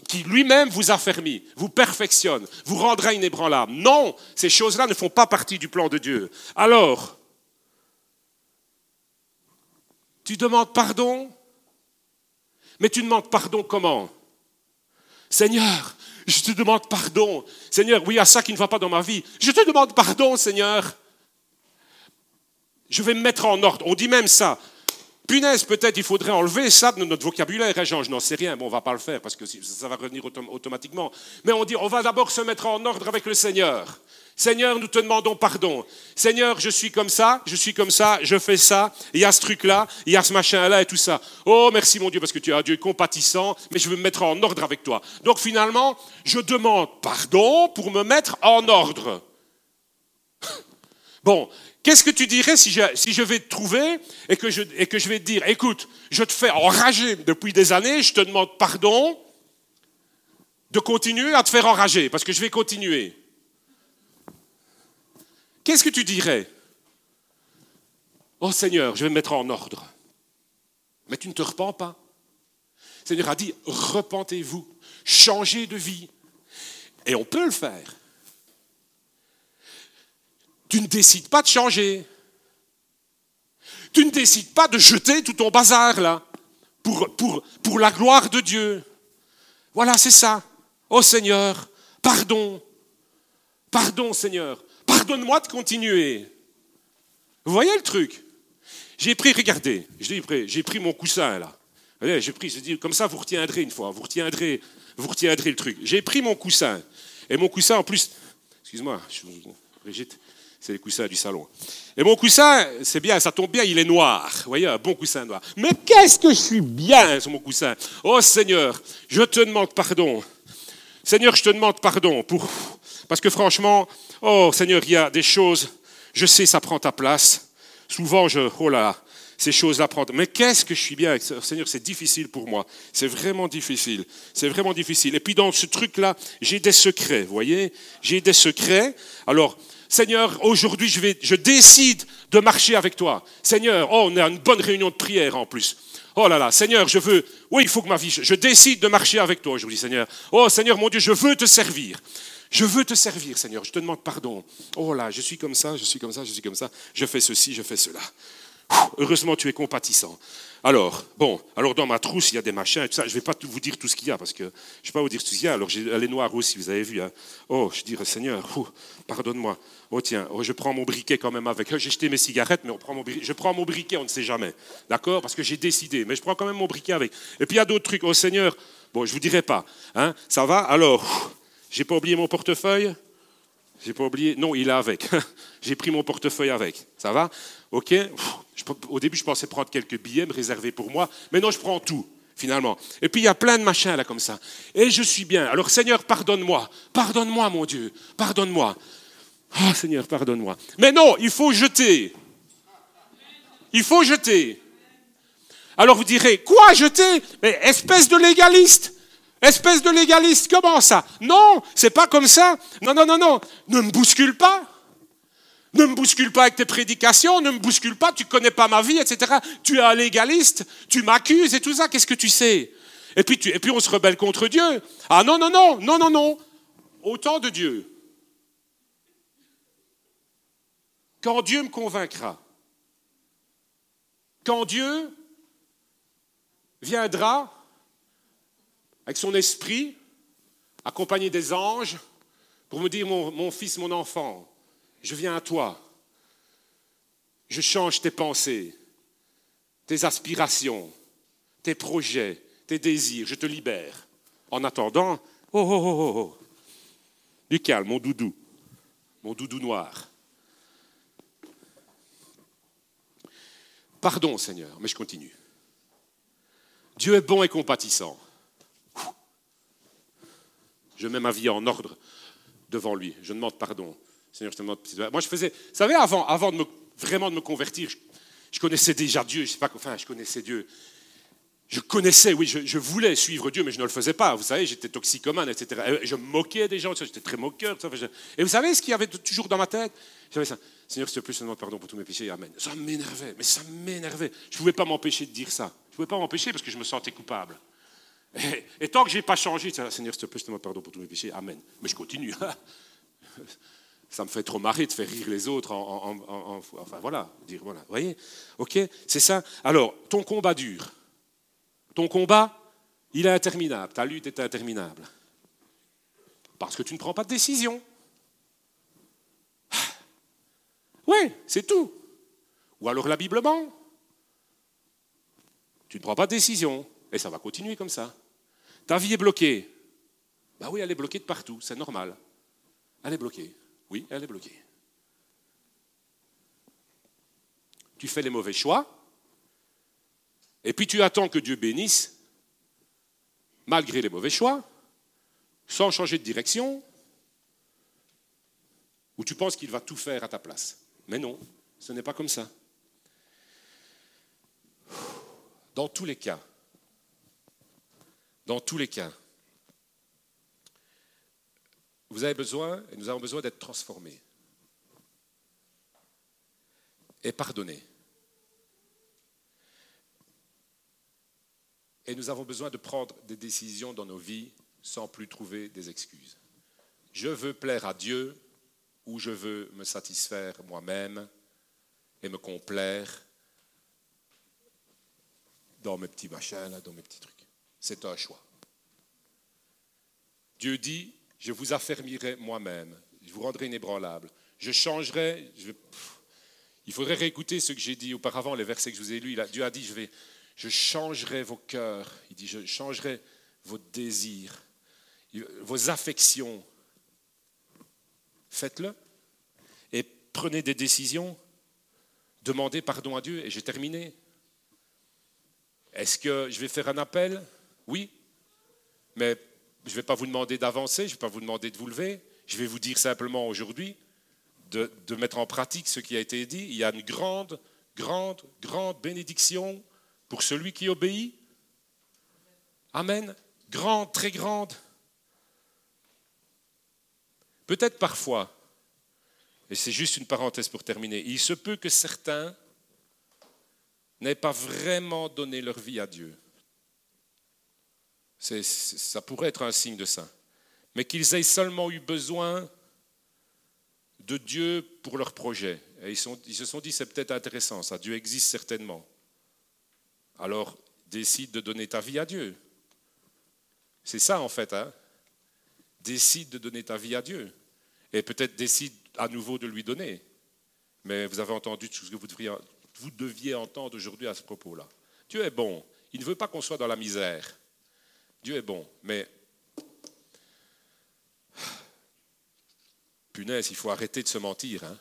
qui lui-même vous affermit, vous perfectionne, vous rendra inébranlable. Non, ces choses-là ne font pas partie du plan de Dieu. Alors, tu demandes pardon, mais tu demandes pardon comment? Seigneur, je te demande pardon. Seigneur, oui, a ça qui ne va pas dans ma vie. Je te demande pardon, Seigneur. Je vais me mettre en ordre. On dit même ça. Punaise, peut-être il faudrait enlever ça de notre vocabulaire, hein, Jean, je n'en sais rien, bon, on ne va pas le faire parce que ça va revenir automatiquement. Mais on dit, on va d'abord se mettre en ordre avec le Seigneur. Seigneur, nous te demandons pardon. Seigneur, je suis comme ça, je suis comme ça, je fais ça, il y a ce truc-là, il y a ce machin-là et tout ça. Oh, merci mon Dieu, parce que tu es un Dieu compatissant, mais je veux me mettre en ordre avec toi. Donc finalement, je demande pardon pour me mettre en ordre. *laughs* Bon, Qu'est-ce que tu dirais si je, vais te trouver et que, je, et que je vais te dire, écoute, je te fais enrager depuis des années, je te demande pardon de continuer à te faire enrager, parce que je vais continuer. Qu'est-ce que tu dirais? Oh Seigneur, je vais me mettre en ordre. Mais tu ne te repens pas. Seigneur a dit, repentez-vous, changez de vie. Et on peut le faire. Tu ne décides pas de changer. Tu ne décides pas de jeter tout ton bazar là pour, la gloire de Dieu. Voilà, c'est ça. Oh Seigneur, pardon. Pardon Seigneur. Pardonne-moi de continuer. Vous voyez le truc? J'ai pris, regardez, j'ai pris mon coussin là. J'ai pris, je dis, comme ça vous retiendrez une fois, vous retiendrez, vous retiendrez le truc. J'ai pris mon coussin. Et mon coussin en plus, excuse-moi, Brigitte, c'est les coussins du salon. Et mon coussin, c'est bien, ça tombe bien, il est noir. Vous voyez, un bon coussin noir. Mais qu'est-ce que je suis bien sur mon coussin. Oh Seigneur, je te demande pardon. Seigneur, je te demande pardon pour... Parce que franchement, oh Seigneur, il y a des choses, je sais, ça prend ta place. Souvent, je... Oh là, ces choses-là prennent... Mais qu'est-ce que je suis bien Seigneur, c'est difficile pour moi. C'est vraiment difficile. C'est vraiment difficile. Et puis dans ce truc-là, j'ai des secrets, vous voyez J'ai des secrets. Alors, Seigneur, aujourd'hui, je, décide de marcher avec toi. Seigneur, oh, on a une bonne réunion de prière en plus. Oh là là, Seigneur, je veux, oui, il faut que ma vie, je décide de marcher avec toi aujourd'hui, Seigneur. Oh Seigneur, mon Dieu, je veux te servir. Je veux te servir, Seigneur. Je te demande pardon. Oh là, je suis comme ça, je suis comme ça, je suis comme ça. Je fais ceci, je fais cela. Heureusement, tu es compatissant. Alors, bon, alors dans ma trousse, il y a des machins et tout ça. Je ne vais pas vous dire tout ce qu'il y a parce que je ne vais pas vous dire tout ce qu'il y a. Alors, elle est noire aussi, vous avez vu. Hein. Oh, je dirais, Seigneur, pardonne-moi. Oh, tiens, oh, je prends mon briquet quand même avec. J'ai jeté mes cigarettes, mais je prends mon briquet, on ne sait jamais. D'accord? Parce que j'ai décidé. Mais je prends quand même mon briquet avec. Et puis, il y a d'autres trucs. Oh, Seigneur, bon, je ne vous dirai pas. Hein, ça va? Alors, j'ai pas oublié mon portefeuille? J'ai pas oublié? Non, il est avec. *laughs* J'ai pris mon portefeuille avec. Ça va? Ok? Au début, je pensais prendre quelques billets, me réserver pour moi. Mais non, je prends tout, finalement. Et puis, il y a plein de machins là comme ça. Et je suis bien. Alors, Seigneur, pardonne-moi. Pardonne-moi, mon Dieu. Pardonne-moi. Ah, Seigneur, pardonne-moi. Mais non, il faut jeter. Il faut jeter. Alors vous direz, quoi jeter? Mais espèce de légaliste Espèce de légaliste, comment ça? Non, c'est pas comme ça. Non, non, non, non. Ne me bouscule pas. Ne me bouscule pas avec tes prédications, ne me bouscule pas, tu connais pas ma vie, etc. Tu es un légaliste, tu m'accuses et tout ça, qu'est-ce que tu sais? Et puis, et puis on se rebelle contre Dieu. Ah non, non, non, non, non, non. Autant de Dieu. Quand Dieu me convaincra, quand Dieu viendra avec son esprit, accompagné des anges, pour me dire, mon, fils, mon enfant, je viens à toi. Je change tes pensées, tes aspirations, tes projets, tes désirs, je te libère. En attendant, oh, oh, oh, oh, oh. Du calme, mon doudou, mon doudou noir. Pardon, Seigneur, mais je continue. Dieu est bon et compatissant je mets ma vie en ordre devant lui. Je demande pardon. Seigneur, je te demande Moi, je faisais. Vous savez, avant, avant de me, vraiment de me convertir, je, connaissais déjà Dieu. Je sais pas, enfin, je connaissais Dieu. Je connaissais, oui, je, voulais suivre Dieu, mais je ne le faisais pas. Vous savez, j'étais toxicomane, etc. je me moquais des gens, j'étais très moqueur. Et vous savez ce qu'il y avait toujours dans ma tête? J'avais ça. Seigneur, s'il te plaît, je te demande pardon pour tous mes péchés. Amen. Ça m'énervait, mais ça m'énervait. Je ne pouvais pas m'empêcher de dire ça. Je ne pouvais pas m'empêcher parce que je me sentais coupable. Et, tant que je n'ai pas changé, Seigneur, s'il te plaît, je te demande pardon pour tous mes péchés. Amen. Mais je continue. *laughs* ça me fait trop marrer de faire rire les autres. enfin voilà, dire voilà. Voyez Ok, c'est ça. Alors, ton combat dure. Ton combat, il est interminable. Ta lutte est interminable. Parce que tu ne prends pas de décision. Oui, c'est tout. Ou alors la Bible ment. Tu ne prends pas de décision. Et ça va continuer comme ça. Ta vie est bloquée. Ben oui, elle est bloquée de partout, c'est normal. Elle est bloquée. Oui, elle est bloquée. Tu fais les mauvais choix, et puis tu attends que Dieu bénisse, malgré les mauvais choix, sans changer de direction, ou tu penses qu'il va tout faire à ta place. Mais non, ce n'est pas comme ça. Dans tous les cas, dans tous les cas, vous avez besoin, et nous avons besoin d'être transformés et pardonnés. Et nous avons besoin de prendre des décisions dans nos vies sans plus trouver des excuses. Je veux plaire à Dieu ou je veux me satisfaire moi-même et me complaire dans mes petits machins, dans mes petits trucs. C'est un choix. Dieu dit, je vous affermirai moi-même, je vous rendrai inébranlable. Je changerai, il faudrait réécouter ce que j'ai dit auparavant, les versets que je vous ai lus. Dieu a dit, je, vais, je changerai vos cœurs, il dit, je changerai vos désirs, vos affections. Faites-le et prenez des décisions, demandez pardon à Dieu, et j'ai terminé. Est-ce que je vais faire un appel? Oui, mais je ne vais pas vous demander d'avancer, je ne vais pas vous demander de vous lever, je vais vous dire simplement aujourd'hui de, mettre en pratique ce qui a été dit. Il y a une grande, grande, grande bénédiction pour celui qui obéit. Amen. Grande, très grande. Peut-être parfois, et c'est juste une parenthèse pour terminer, il se peut que certains n'aient pas vraiment donné leur vie à Dieu ça pourrait être un signe de ça. Mais qu'ils aient seulement eu besoin de Dieu pour leur projet. Et ils, ils se sont dit, c'est peut-être intéressant, ça, Dieu existe certainement. Alors, décide de donner ta vie à Dieu. C'est ça, en fait. Hein? Décide de donner ta vie à Dieu. Et peut-être décide à nouveau de lui donner. Mais vous avez entendu tout ce que vous deviez, vous deviez entendre aujourd'hui à ce propos-là. Dieu est bon. Il ne veut pas qu'on soit dans la misère. Dieu est bon, mais punaise, il faut arrêter de se mentir. Hein.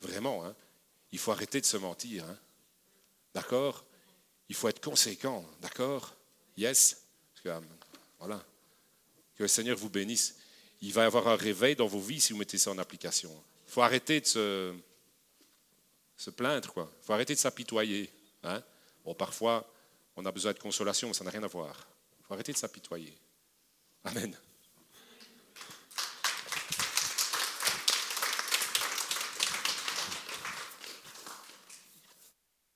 Vraiment, hein. il faut arrêter de se mentir. Hein. D'accord? Il faut être conséquent. D'accord? Yes? Que, Voilà. Que le Seigneur vous bénisse. Il va y avoir un réveil dans vos vies si vous mettez ça en application. Il faut arrêter de se, se plaindre. Quoi. Il faut arrêter de s'apitoyer. Hein. Bon, parfois, on a besoin de consolation, mais ça n'a rien à voir. Arrêtez de s'apitoyer. Amen.